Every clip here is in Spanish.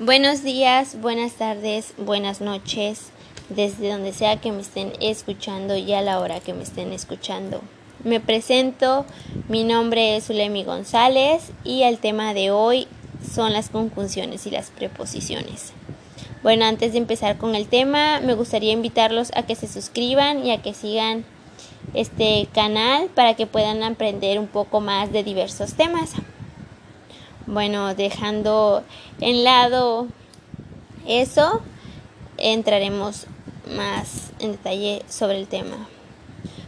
Buenos días, buenas tardes, buenas noches, desde donde sea que me estén escuchando y a la hora que me estén escuchando. Me presento, mi nombre es Ulemi González y el tema de hoy son las conjunciones y las preposiciones. Bueno, antes de empezar con el tema, me gustaría invitarlos a que se suscriban y a que sigan este canal para que puedan aprender un poco más de diversos temas. Bueno, dejando en lado eso, entraremos más en detalle sobre el tema.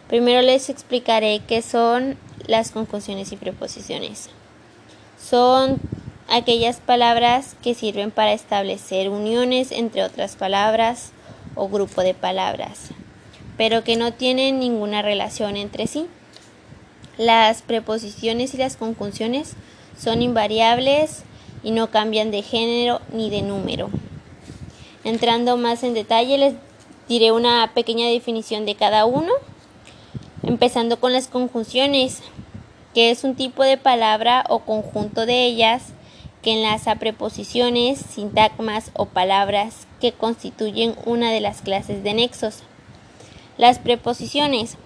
Primero les explicaré qué son las conjunciones y preposiciones. Son aquellas palabras que sirven para establecer uniones entre otras palabras o grupo de palabras, pero que no tienen ninguna relación entre sí. Las preposiciones y las conjunciones son invariables y no cambian de género ni de número. Entrando más en detalle, les diré una pequeña definición de cada uno, empezando con las conjunciones, que es un tipo de palabra o conjunto de ellas que enlaza preposiciones, sintagmas o palabras que constituyen una de las clases de nexos. Las preposiciones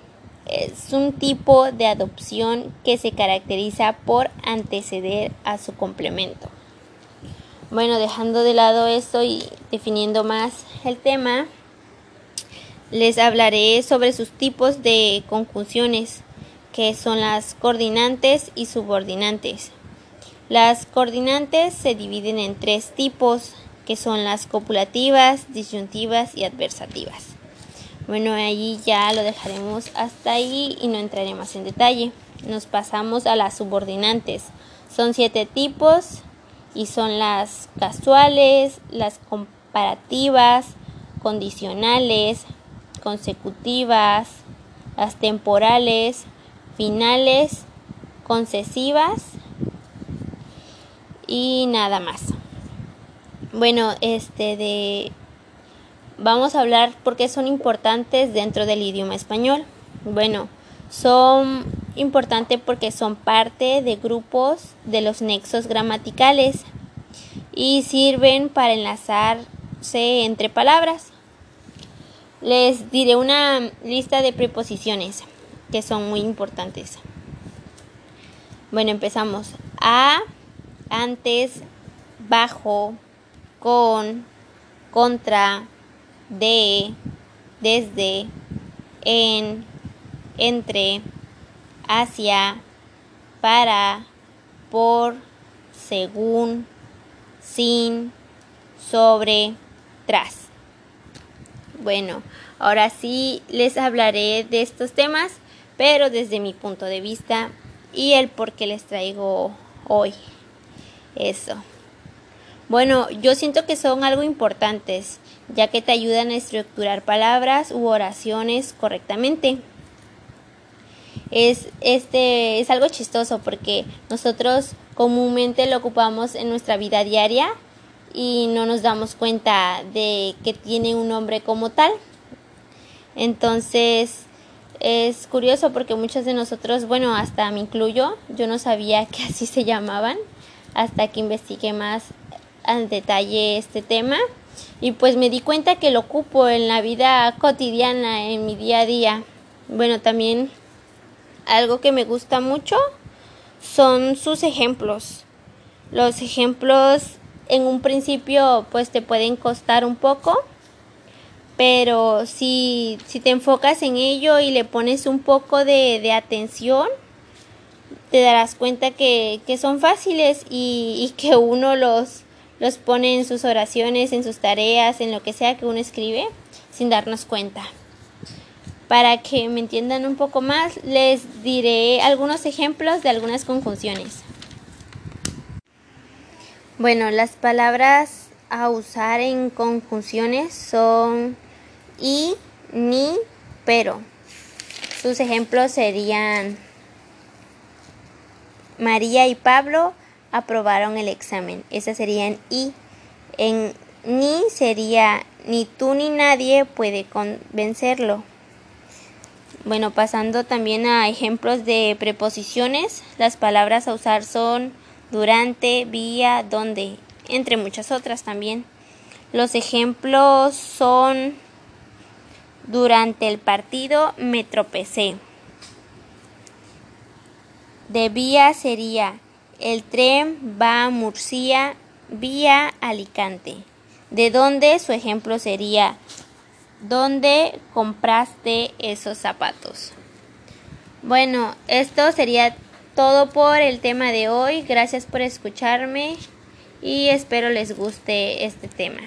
es un tipo de adopción que se caracteriza por anteceder a su complemento. Bueno, dejando de lado esto y definiendo más el tema, les hablaré sobre sus tipos de conjunciones, que son las coordinantes y subordinantes. Las coordinantes se dividen en tres tipos, que son las copulativas, disyuntivas y adversativas. Bueno, allí ya lo dejaremos hasta ahí y no entraré más en detalle. Nos pasamos a las subordinantes. Son siete tipos y son las casuales, las comparativas, condicionales, consecutivas, las temporales, finales, concesivas y nada más. Bueno, este de vamos a hablar por qué son importantes dentro del idioma español. Bueno, son importantes porque son parte de grupos de los nexos gramaticales y sirven para enlazarse entre palabras. Les diré una lista de preposiciones que son muy importantes. Bueno, empezamos. A, antes, bajo, con, contra, de, desde, en, entre, hacia, para, por, según, sin, sobre, tras. Bueno, ahora sí les hablaré de estos temas, pero desde mi punto de vista y el por qué les traigo hoy. Eso. Bueno, yo siento que son algo importantes, ya que te ayudan a estructurar palabras u oraciones correctamente. Es, este, es algo chistoso porque nosotros comúnmente lo ocupamos en nuestra vida diaria y no nos damos cuenta de que tiene un nombre como tal. Entonces, es curioso porque muchos de nosotros, bueno, hasta me incluyo, yo no sabía que así se llamaban hasta que investigué más al detalle este tema y pues me di cuenta que lo ocupo en la vida cotidiana, en mi día a día. Bueno, también algo que me gusta mucho son sus ejemplos. Los ejemplos en un principio pues te pueden costar un poco, pero si, si te enfocas en ello y le pones un poco de, de atención, te darás cuenta que, que son fáciles y, y que uno los, los pone en sus oraciones, en sus tareas, en lo que sea que uno escribe, sin darnos cuenta. Para que me entiendan un poco más, les diré algunos ejemplos de algunas conjunciones. Bueno, las palabras a usar en conjunciones son y, ni, pero. Sus ejemplos serían María y Pablo aprobaron el examen. Esas serían y. En ni sería ni tú ni nadie puede convencerlo. Bueno, pasando también a ejemplos de preposiciones, las palabras a usar son durante, vía, donde. entre muchas otras también. Los ejemplos son durante el partido me tropecé. De vía sería el tren va a Murcia vía Alicante. De dónde su ejemplo sería ¿Dónde compraste esos zapatos? Bueno, esto sería todo por el tema de hoy. Gracias por escucharme y espero les guste este tema.